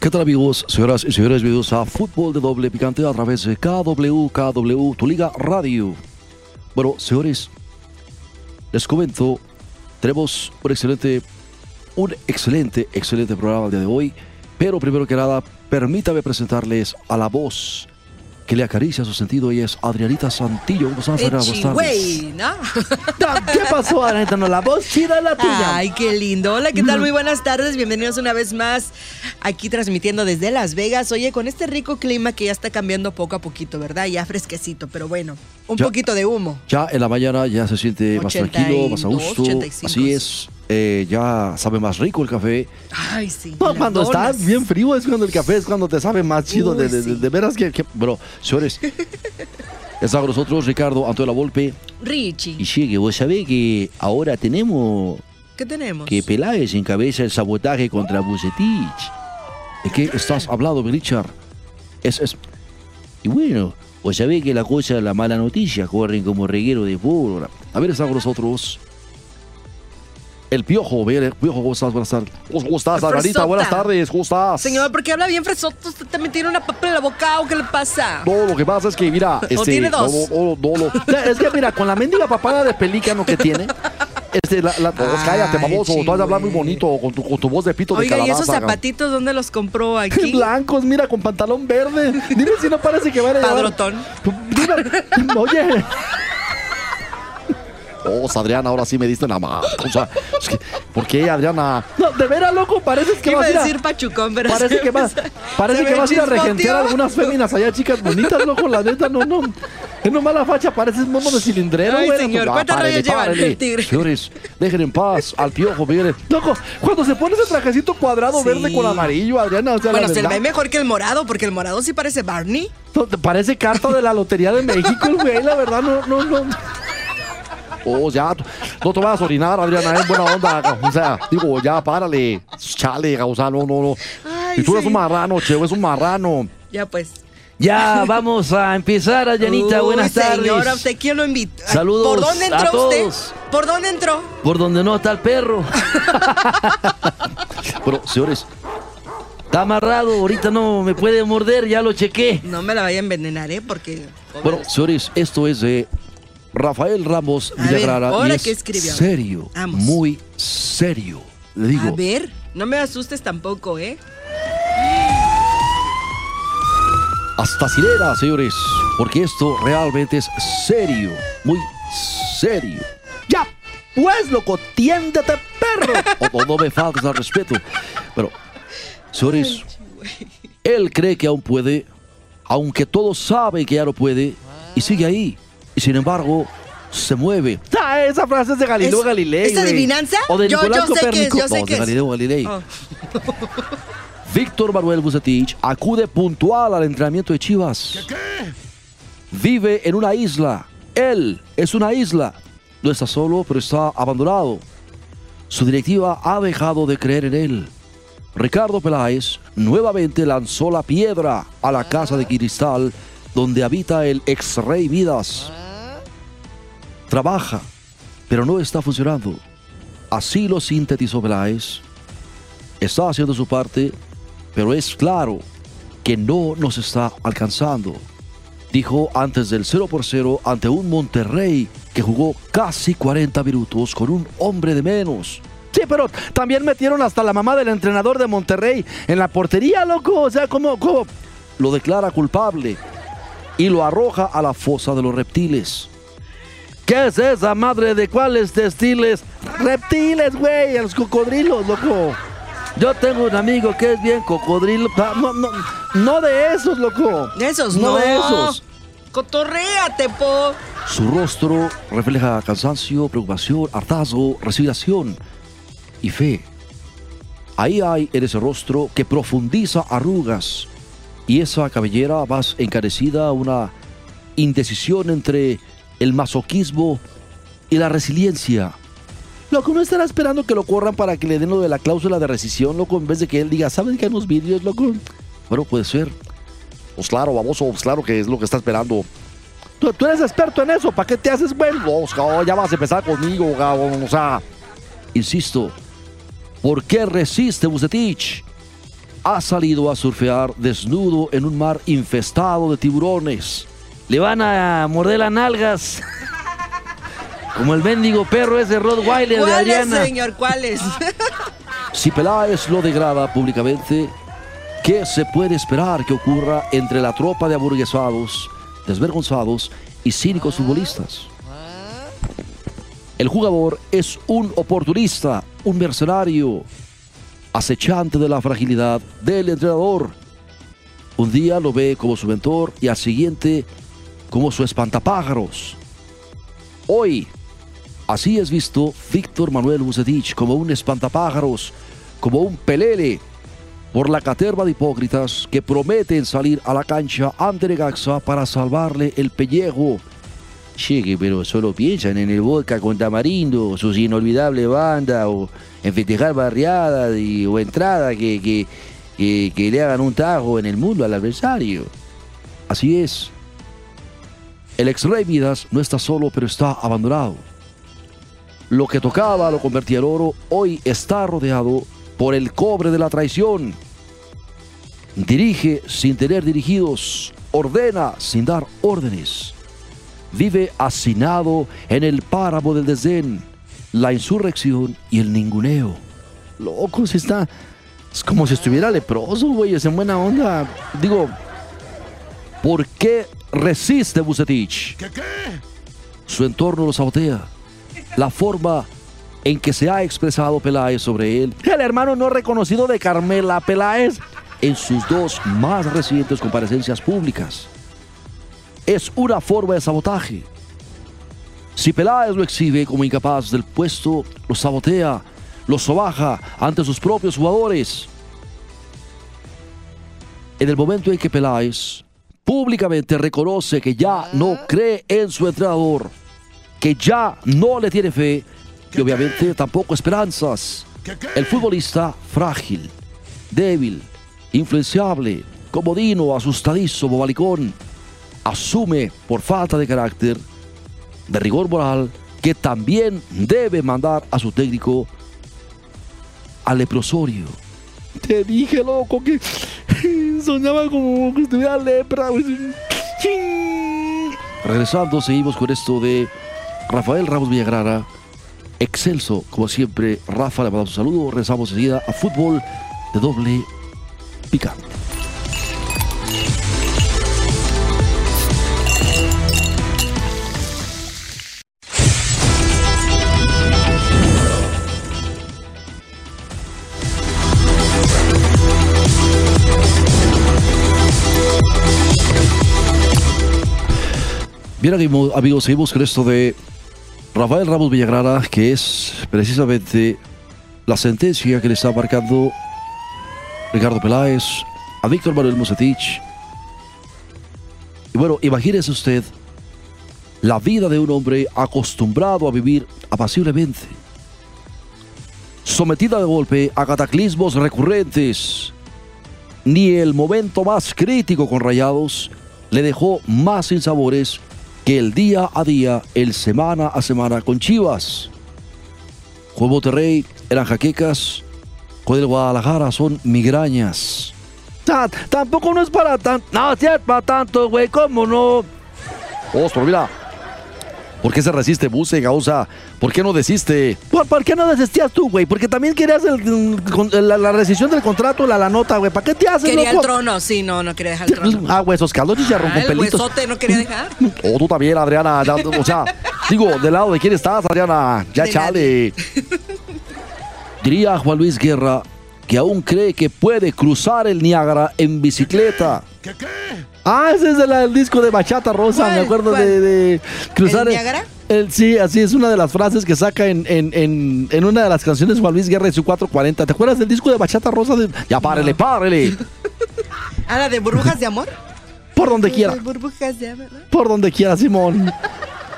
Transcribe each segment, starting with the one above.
¿Qué tal amigos, señoras y señores? Bienvenidos a Fútbol de Doble Picante a través de KW, KW, tu liga radio. Bueno, señores, les comento, tenemos un excelente, un excelente, excelente programa el día de hoy. Pero primero que nada, permítame presentarles a la voz que le acaricia su sentido y es Adrianita Santillo. ¿Cómo estás, Adriana? Buenas tardes. Güey, ¿no? ¿Qué pasó, Adrianita? No, la voz chida es la tuya. Ay, qué lindo. Hola, ¿qué tal? Muy buenas tardes. Bienvenidos una vez más aquí transmitiendo desde Las Vegas. Oye, con este rico clima que ya está cambiando poco a poquito, ¿verdad? Ya fresquecito, pero bueno, un Ya- poquito de humo. Ya en la mañana ya se siente más tranquilo, más a 82, gusto. 85. Así es, eh, ya sabe más rico el café. Ay, sí. No, cuando está donas. bien frío es cuando el café es cuando te sabe más chido. de, Uy, de- sí. de- de veras que, que- Bueno, señores, está con nosotros Ricardo Antonio Volpe. Richie, Y llegue, vos sabés que ahora tenemos ¿qué tenemos? que Peláez encabeza el sabotaje contra Bucetich. ¿De qué estás hablando, Richard? Es, es... Y bueno, vos sabés que la cosa, la mala noticia, corren como reguero de pólvora. A ver, está con nosotros el Piojo. Ver, Piojo, ¿cómo estás? Buenas tardes. ¿Cómo estás. Adrianita? Buenas tardes, ¿cómo estás? Señor, ¿por qué habla bien fresoto? ¿Usted también tiene una papa en la boca o qué le pasa? No, lo que pasa es que, mira, este... tiene dos. No, no, no, no, no. Es que mira, con la mendiga papada de pelícano que tiene, Este, la, la- Ay, cállate, baboso. Tú has de hablar muy bonito con tu, con tu voz de pito de Oiga, ¿y calabaza. esos cabrón. zapatitos dónde los compró aquí? blancos, mira, con pantalón verde. Dime si no parece que van a Padrotón. Dime, oye, Oh, Adriana, ahora sí me diste la mano. O sea, es que, ¿por qué, Adriana? no, de veras, loco, pareces que Iba vas a a ir a- decir pachucón, pero Parece que vas, parece que vas a ir a regentear a algunas féminas allá, chicas bonitas, loco, la neta, no, no. Es nomás la facha, pareces mono de cilindrero, Ay, güey. señor, ¿cuántas rayas llevan párele. el tigre? Señores, dejen en paz al piojo, miren. Loco, cuando se pone ese trajecito cuadrado Sí. verde con amarillo, Adriana, o sea, Bueno, la se le verdad, ve mejor que el morado, porque el morado sí parece Barney. no, parece carta de la Lotería de México, güey, la verdad, no, no, no. Oh, ya, tú- no te vas a orinar, Adriana, es buena onda. O sea, digo, ya, párale. Chale, o sea, no, no, no. Ay, y tú eres un marrano, che, es un marrano. Ya pues. Ya, vamos a empezar, Adrianita, Uy, buenas tardes. Señora, ¿usted quién lo invita? Saludos ¿Por dónde a entró usted? todos. ¿Por dónde entró? Por donde no está el perro. Bueno, señores, Está amarrado, ahorita no me puede morder, ya lo chequé. No me la vaya a envenenar, ¿eh? Porque... bueno, señores, esto es de Rafael Ramos A ver, Villagrara. y ¿ahora es qué escribió? Serio, Vamos. muy serio. Le digo, A ver, no me asustes tampoco, ¿eh? hasta sirena, señores, porque esto realmente es serio, muy serio. Ya, pues, loco, tiéndete, perro. O no me faltes al respeto. Pero, señores, él cree que aún puede, aunque todos saben que ya no puede, y sigue ahí. Y sin embargo, se mueve. Ah, esa frase es de Galileo ¿Es- Galilei. es adivinanza? O de Yo- Nicolás yo sé que es, Copérnico. yo sé No, que de es. Galileo Galilei. Oh. Víctor Manuel Bucetich acude puntual al entrenamiento de Chivas. Vive en una isla. Él es una isla. No está solo, pero está abandonado. Su directiva ha dejado de creer en él. Ricardo Peláez nuevamente lanzó la piedra a la casa de cristal donde habita el ex rey Midas. Trabaja, pero no está funcionando. Así lo sintetizó Peláez. Está haciendo su parte, pero es claro que no nos está alcanzando. Dijo antes del 0 por 0 ante un Monterrey que jugó casi 40 minutos con un hombre de menos. Sí, pero también metieron hasta la mamá del entrenador de Monterrey en la portería, loco. O sea, cómo? Lo declara culpable y lo arroja a la fosa de los reptiles. ¿Qué es esa madre de cuáles textiles? Reptiles, güey, a los cocodrilos, loco. Yo tengo un amigo que es bien cocodrilo. Ah, No, no, no de esos, loco. De esos No no. de esos. Cotorréate, po. Su rostro refleja cansancio, preocupación, hartazgo, resignación. y fe. Ahí hay en ese rostro que profundiza arrugas y esa cabellera más encarecida una indecisión entre el masoquismo y la resiliencia. Loco, no estará esperando que lo corran para que le den lo de la cláusula de rescisión, loco, en vez de que él diga, ¿saben que hay unos vídeos, loco? Bueno, puede ser. Pues claro, baboso, pues claro que es lo que está esperando. Tú, eres experto en eso, ¿para qué te haces bueno? Pues, cabrón, ya vas a empezar conmigo, cabrón, o sea. Insisto, ¿por qué resiste Bucetich? Ha salido a surfear desnudo en un mar infestado de tiburones. Le van a morder las nalgas. Como el mendigo perro ese Rottweiler de ¿Cuáles, Adriana. señor? ¿Cuáles? Si Peláez lo degrada públicamente, ¿qué se puede esperar que ocurra entre la tropa de aburguesados, desvergonzados y cínicos futbolistas? El jugador es un oportunista, un mercenario, acechante de la fragilidad del entrenador. Un día lo ve como su mentor y al siguiente como su espantapájaros. Hoy, así es visto Víctor Manuel Bucetich como un espantapájaros, como un pelele por la caterva de hipócritas que prometen salir a la cancha ante Necaxa para salvarle el pellejo. Cheque, pero solo piensan en el Boca con Tamarindo, sus inolvidable banda, o en festejar barriadas o entrada que, que, que- que le hagan un tajo en el mundo al adversario. Así es. El ex Rey Midas no está solo, pero está abandonado. Lo que tocaba lo convertía en oro, hoy está rodeado por el cobre de la traición. Dirige sin tener dirigidos, ordena sin dar órdenes. Vive hacinado en el páramo del desdén, la insurrección y el ninguneo. Loco, se está. Es como si estuviera leproso, güey, es en buena onda. Digo, ¿por qué resiste Bucetich? Su entorno lo sabotea. La forma en que se ha expresado Peláez sobre él, el hermano no reconocido de Carmela Peláez, en sus dos más recientes comparecencias públicas. Es una forma de sabotaje. Si Peláez lo exhibe como incapaz del puesto, lo sabotea, lo sobaja ante sus propios jugadores. En el momento en que Peláez públicamente reconoce que ya no cree en su entrenador, que ya no le tiene fe y obviamente tampoco esperanzas. El futbolista frágil, débil, influenciable, comodino, asustadizo, bobalicón, asume por falta de carácter, de rigor moral, que también debe mandar a su técnico al leprosorio. Te dije, loco, que soñaba como que estuviera lepra. Regresando, seguimos con esto de Rafael Ramos Villagrara. Excelso, como siempre, Rafa, le mandamos un saludo. Regresamos enseguida a fútbol de doble picante. Bien, amigos, seguimos con esto de Rafael Ramos Villagrara, que es precisamente la sentencia que le está marcando Ricardo Peláez a Víctor Manuel Musetich. Y bueno, imagínese usted la vida de un hombre acostumbrado a vivir apaciblemente, sometida de golpe a cataclismos recurrentes. Ni el momento más crítico con Rayados le dejó más sinsabores que el día a día, el semana a semana con Chivas. Con Monterrey eran jaquecas, con el Guadalajara son migrañas. Ta- tampoco no es para tanto. No, sí es para tanto, güey. ¿Cómo no? Ostro, mira. ¿Por qué se resiste Buse, Gausa? ¿Por qué no desiste? ¿Por, por qué no desistías tú, güey? Porque también querías el- con- la, la rescisión del contrato, la, la nota, güey. ¿Para qué te haces, Quería el trono, sí, no, no quería dejar el trono. Ah, huesos, caldos y chicharrón Ah, el pelitos. huesote no quería dejar. O tú también, Adriana. ya, o sea, digo, ¿del lado de quién estás, Adriana? Ya De chale. Diría Juan Luis Guerra que aún cree que puede cruzar el Niágara en bicicleta. Ah, ese es el, disco de Bachata Rosa, me acuerdo ¿Cuál? de, de cruzar. El- sí, así es una de las frases que saca en, en, en, en una de las canciones Juan Luis Guerra de su 440. ¿Te acuerdas del disco de Bachata Rosa? De... Ya párele, párele. Ah, la de burbujas de amor. Por donde quiera. Burbujas de amor. ¿no? Por donde quiera, Simón.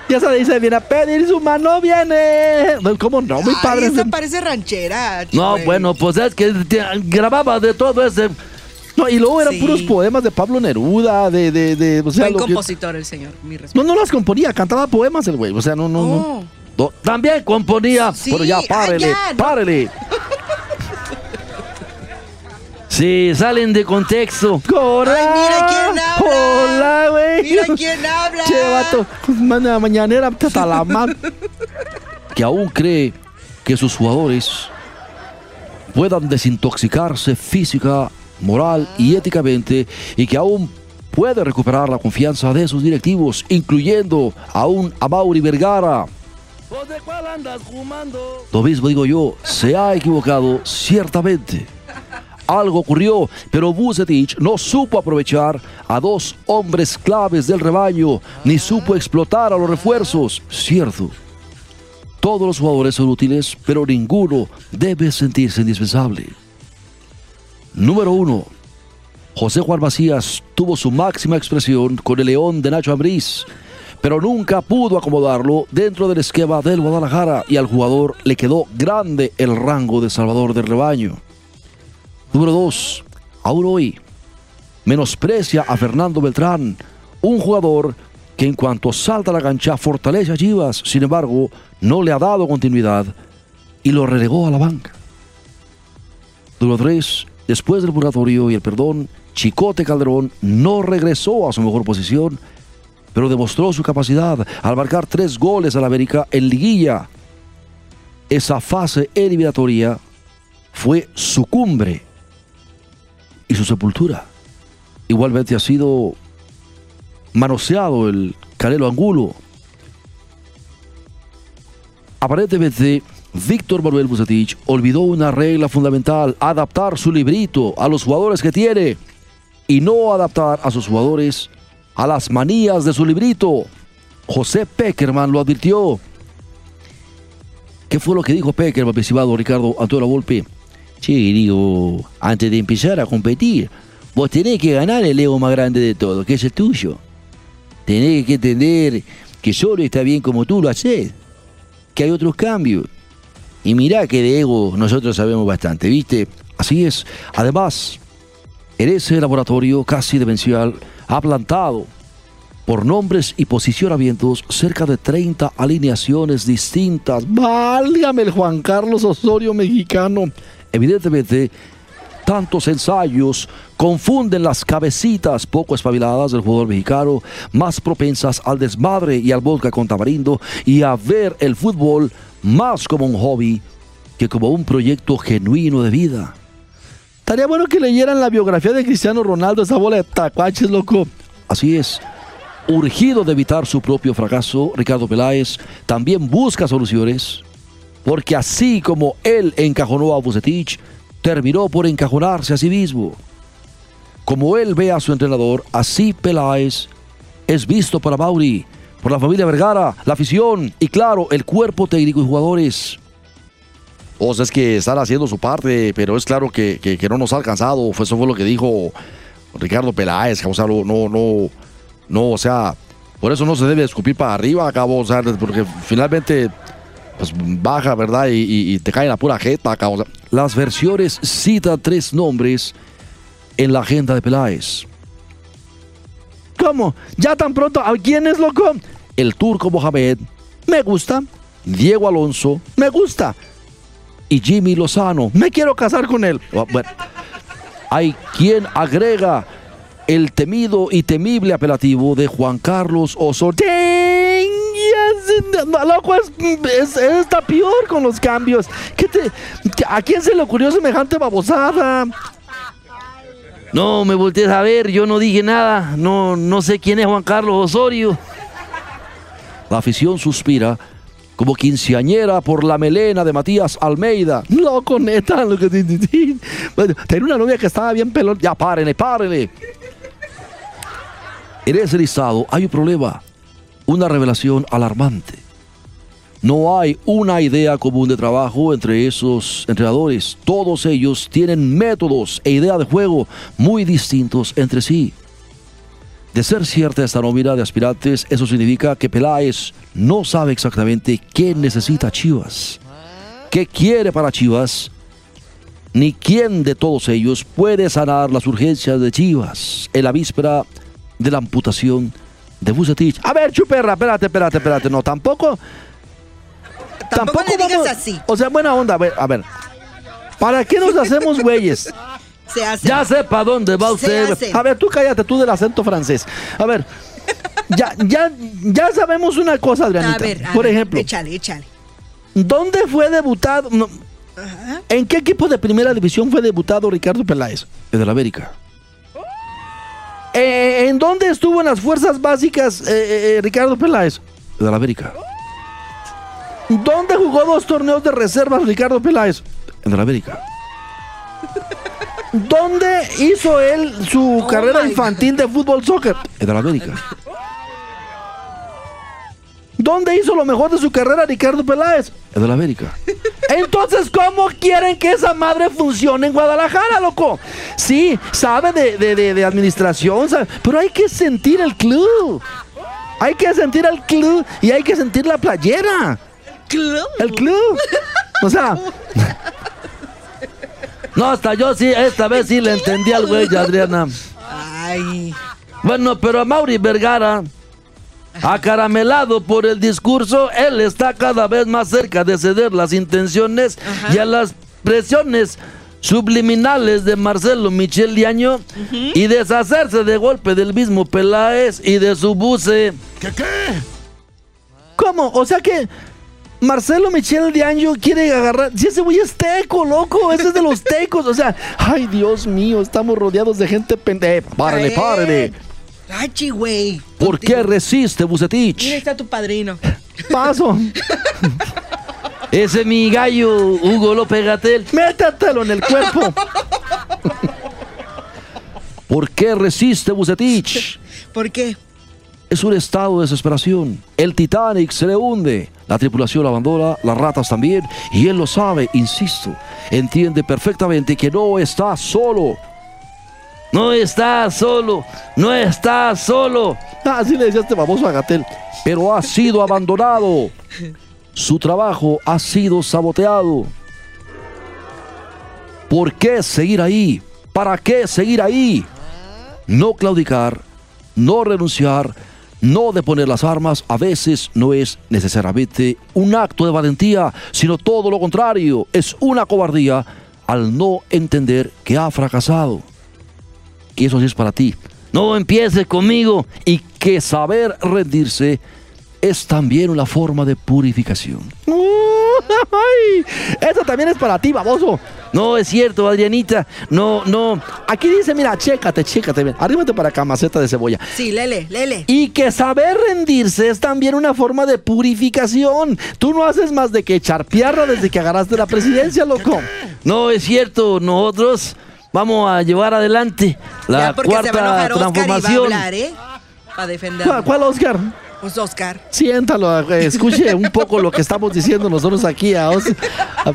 Ya se dice, viene a pedir su mano, viene. ¿Cómo no? Muy Ay, padre. esa parece ranchera. No, güey. bueno, pues es que grababa de todo ese. No, y luego eran Sí. puros poemas de Pablo Neruda, de. de, de o sea, Buen compositor el señor, mi respeto. No, no las componía, cantaba poemas el güey. O sea, no, no, no. Oh. No, También componía. Sí, pero ya, ah, párele, ya, no. párele. Sí, salen de contexto. ¡Cora! Ay, mira quién habla. Hola, güey. Mira quién habla. Che, vato. Mañana, mañanera, hasta la man. Que aún cree que sus jugadores puedan desintoxicarse física, moral y éticamente y que aún puede recuperar la confianza de sus directivos, incluyendo aún a Mauri Vergara. ¿De cuál andas fumando? Lo mismo digo yo, se ha equivocado ciertamente. Algo ocurrió, pero Vucetich no supo aprovechar a dos hombres claves del rebaño, ni supo explotar a los refuerzos. Cierto. Todos los jugadores son útiles, pero ninguno debe sentirse indispensable. Número uno. José Juan Macías tuvo su máxima expresión con el León de Nacho Ambriz, pero nunca pudo acomodarlo dentro del esquema del Guadalajara y al jugador le quedó grande el rango de salvador del rebaño. Número 2. Aún hoy menosprecia a Fernando Beltrán, un jugador que en cuanto salta a la cancha fortalece a Chivas, sin embargo, no le ha dado continuidad y lo relegó a la banca. Número 3. Después del purgatorio y el perdón, Chicote Calderón no regresó a su mejor posición, pero demostró su capacidad al marcar tres goles al América en liguilla. Esa fase eliminatoria fue su cumbre y su sepultura. Igualmente ha sido manoseado el Canelo Angulo. Aparentemente, Víctor Manuel Bucetich olvidó una regla fundamental, adaptar su librito a los jugadores que tiene y no adaptar a sus jugadores a las manías de su librito. José Peckerman lo advirtió. ¿Qué fue lo que dijo Peckerman, estimado Ricardo Antonio Volpe? Che, digo, antes de empezar a competir, vos tenés que ganar el ego más grande de todo, que es el tuyo. Tenés que entender que solo está bien como tú lo haces, que hay otros cambios. Y mirá que de ego nosotros sabemos bastante, ¿viste? Así es. Además, en ese laboratorio casi demencial ha plantado por nombres y posicionamientos cerca de 30 alineaciones distintas. Válgame el Juan Carlos Osorio mexicano. Evidentemente, tantos ensayos confunden las cabecitas poco espabiladas del jugador mexicano, más propensas al desmadre y al vodka con tamarindo y a ver el fútbol más como un hobby que como un proyecto genuino de vida. Estaría bueno que leyeran la biografía de Cristiano Ronaldo, esa bola de tacuaches, loco. Así es. Urgido de evitar su propio fracaso, Ricardo Peláez también busca soluciones, porque así como él encajonó a Bucetich, terminó por encajonarse a sí mismo. Como él ve a su entrenador, así Peláez es visto para Mauri, por la familia Vergara, la afición y claro, el cuerpo técnico y jugadores. O sea, es que están haciendo su parte, pero es claro que, que- no nos ha alcanzado. Eso fue lo que dijo Ricardo Peláez. O sea, no, no, no, o sea, por eso no se debe escupir para arriba, cabo, o sea, porque finalmente pues baja, ¿verdad? Y, te cae en la pura jeta, cabo. O las versiones citan tres nombres en la agenda de Peláez. ¿Cómo? ¿Ya tan pronto? ¿A quién es loco? El turco Mohamed, me gusta. Diego Alonso, me gusta. Y Jimmy Lozano, me quiero casar con él. Ah, Bueno, hay quien agrega el temido y temible apelativo de Juan Carlos Osorio. No, loco, es, es- está peor con los cambios. ¿Qué te, ¿A quién se le ocurrió semejante babosada? No, me voltees a ver, yo no dije nada. No, no sé quién es Juan Carlos Osorio. La afición suspira como quinceañera por la melena de Matías Almeida. Loco, neta. Lo que, tenía una novia que estaba bien pelón. Ya, párenle, párenle. En ese listado hay un problema, una revelación alarmante. No hay una idea común de trabajo entre esos entrenadores. Todos ellos tienen métodos e idea de juego muy distintos entre sí. De ser cierta esta nómina de aspirantes, eso significa que Peláez no sabe exactamente qué necesita Chivas, qué quiere para Chivas, ni quién de todos ellos puede sanar las urgencias de Chivas en la víspera de la amputación de Bucetich. A ver, Chuperra, espérate, espérate, espérate, no, tampoco Tampoco, le digas así. o sea, buena onda, a ver, a ver. ¿Para qué nos hacemos güeyes? Se hace. Ya sé para dónde va usted. A ver, tú cállate, tú del acento francés. A ver, ya, ya, ya sabemos una cosa, Adrianita. A ver, a Por ver, ejemplo, Échale, échale. ¿dónde fue debutado? no, ¿En qué equipo de primera división fue debutado Ricardo Peláez? El América. Eh, ¿En dónde estuvo en las fuerzas básicas eh, eh, Ricardo Peláez? En el América. ¿Dónde jugó dos torneos de reservas Ricardo Peláez? En el América. ¿Dónde hizo él su Oh carrera infantil de fútbol soccer? En el América. ¿Dónde hizo lo mejor de su carrera Ricardo Peláez? En el América. Entonces, ¿cómo quieren que esa madre funcione en Guadalajara, loco? Sí, sabe de, de- de- de administración, sabe, pero hay que sentir el club. Hay que sentir el club y hay que sentir la playera. Club. El club. O sea. No, hasta yo sí, esta vez sí le entendí al güey, Adriana. Ay. Bueno, pero a Mauri Vergara, acaramelado por el discurso, él está cada vez más cerca de ceder las intenciones y a las presiones subliminales de Marcelo Michel Diaño y deshacerse de golpe del mismo Peláez y de su buce. ¿Qué qué? ¿Cómo? O sea que Marcelo Michel de Anjo quiere agarrar. Si ese güey es teco, loco. Ese es de los tecos. O sea, ay, Dios mío, estamos rodeados de gente pendeja. Párale, Eh. párale. Ay, güey. ¿Por qué resiste Mira, Bucetich? está tu padrino. Paso. Ese mi gallo, Hugo López Gatel. Métatelo en el cuerpo. ¿Por qué resiste Bucetich? ¿Por qué? Es un estado de desesperación. El Titanic se le hunde. La tripulación abandona, las ratas también. Y él lo sabe, insisto. Entiende perfectamente que no está solo. No está solo, no está solo. Ah, Así le decía este baboso a Gatel. Pero ha sido abandonado. Su trabajo ha sido saboteado. ¿Por qué seguir ahí? ¿Para qué seguir ahí? No claudicar, no renunciar, no deponer las armas a veces no es necesariamente un acto de valentía, sino todo lo contrario, es una cobardía al no entender que ha fracasado. Y eso sí es para ti. No empieces conmigo. Y que saber rendirse es también una forma de purificación. ¡Ay! Eso también es para ti, baboso. No es cierto, Adrianita. No, no. Aquí dice, mira, chécate, chécate. ven, Arrímate para acá, maceta de cebolla. Sí, lele, lele. Y que saber rendirse es también una forma de purificación. Tú no haces más de que echar pierna desde que agarraste la presidencia, loco. No es cierto. Nosotros vamos a llevar adelante la ya porque se va a cuarta enojar Oscar y va a transformación. hablar, ¿eh? Para defender. ¿Cuál, cuál, Oscar? Pues Oscar. Siéntalo, escuche un poco lo que estamos diciendo nosotros aquí a Os- a-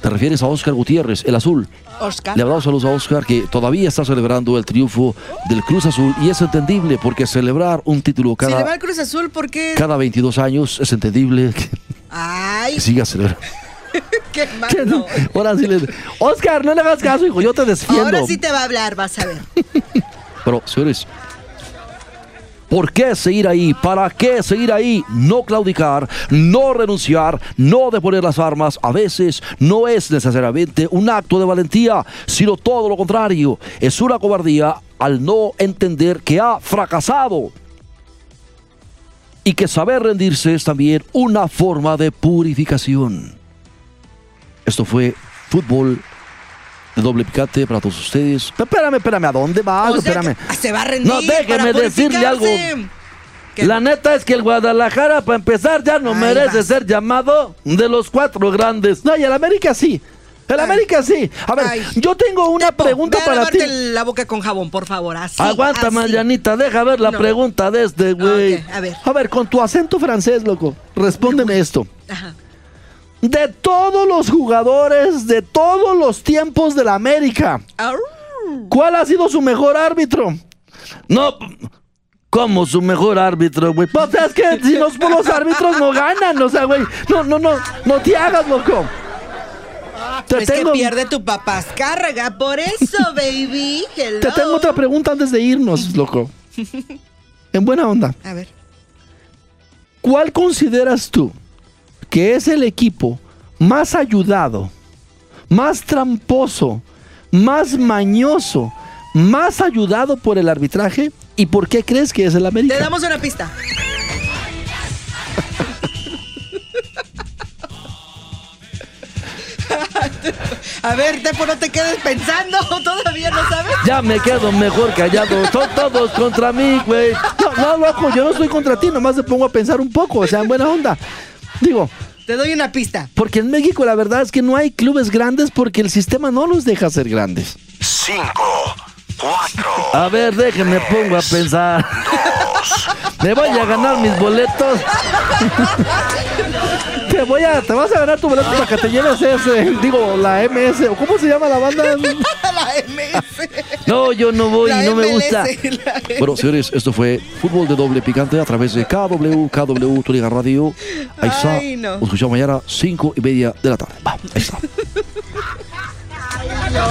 ¿Te refieres a Oscar Gutiérrez, el azul? Oscar. Le hablamos saludos a Oscar que todavía está celebrando el triunfo del Cruz Azul y es entendible porque celebrar un título cada, al Cruz Azul, ¿por qué? cada 22 años es entendible que, Ay, que siga celebrando. qué malo. Ahora sí le... Oscar, no le hagas caso, hijo, yo te defiendo. Ahora sí te va a hablar, vas a ver. Pero, señores, ¿por qué seguir ahí? ¿Para qué seguir ahí? No claudicar, no renunciar, no deponer las armas. A veces no es necesariamente un acto de valentía, sino todo lo contrario. Es una cobardía al no entender que ha fracasado. Y que saber rendirse es también una forma de purificación. Esto fue fútbol de doble picante para todos ustedes. Espérame, espérame, ¿a dónde? O sea espérame. se va a rendir. No, déjeme decirle algo. La neta es que el Guadalajara, para empezar, ya no Ahí merece ser llamado de los cuatro grandes. No, y el América sí. El Ay. América sí. A ver, Ay. yo tengo una Tepo, pregunta ve a para ti. la boca con jabón, por favor. Así. Aguanta, así. Marianita, deja ver la No. pregunta de este güey. A ver. A ver, con tu acento francés, loco, respóndeme esto. Ajá. De todos los jugadores de todos los tiempos de la América. ¿cuál ha sido su mejor árbitro? No, ¿cómo su mejor árbitro, güey? Pues es que si no por los árbitros no ganan, o sea, güey. No, no, no, no te hagas, loco. Te Es que pierde tu papás carga, por eso, baby. Hello. te tengo otra pregunta antes de irnos, loco. En buena onda. A ver. ¿Cuál consideras tú que es el equipo más ayudado, más tramposo, más mañoso, más ayudado por el arbitraje? ¿Y por qué crees que es el América? Te damos una pista. A ver, Tepo, no te quedes pensando. Todavía no sabes. Ya me quedo mejor callado. Son todos contra mí, güey. No, no, loco, yo no estoy contra ti, nomás me pongo a pensar un poco, o sea, en buena onda. Digo, Te doy una pista. porque en México la verdad es que no hay clubes grandes porque el sistema no los deja ser grandes. 5, 4, A ver, déjenme pongo a pensar. 2, Me voy a ganar mis boletos. te voy a, te vas a ganar tu boleto para que te lleves ese, digo, la MS, o cómo se llama la banda. la MS. No, yo no voy, no me gusta. Bueno, señores, esto fue Fútbol de Doble Picante a través de KW, KW, tu Liga Radio. Ahí está. Ay, no. Os escuchamos mañana, 5 y media de la tarde. Va, ahí está. Ay, no.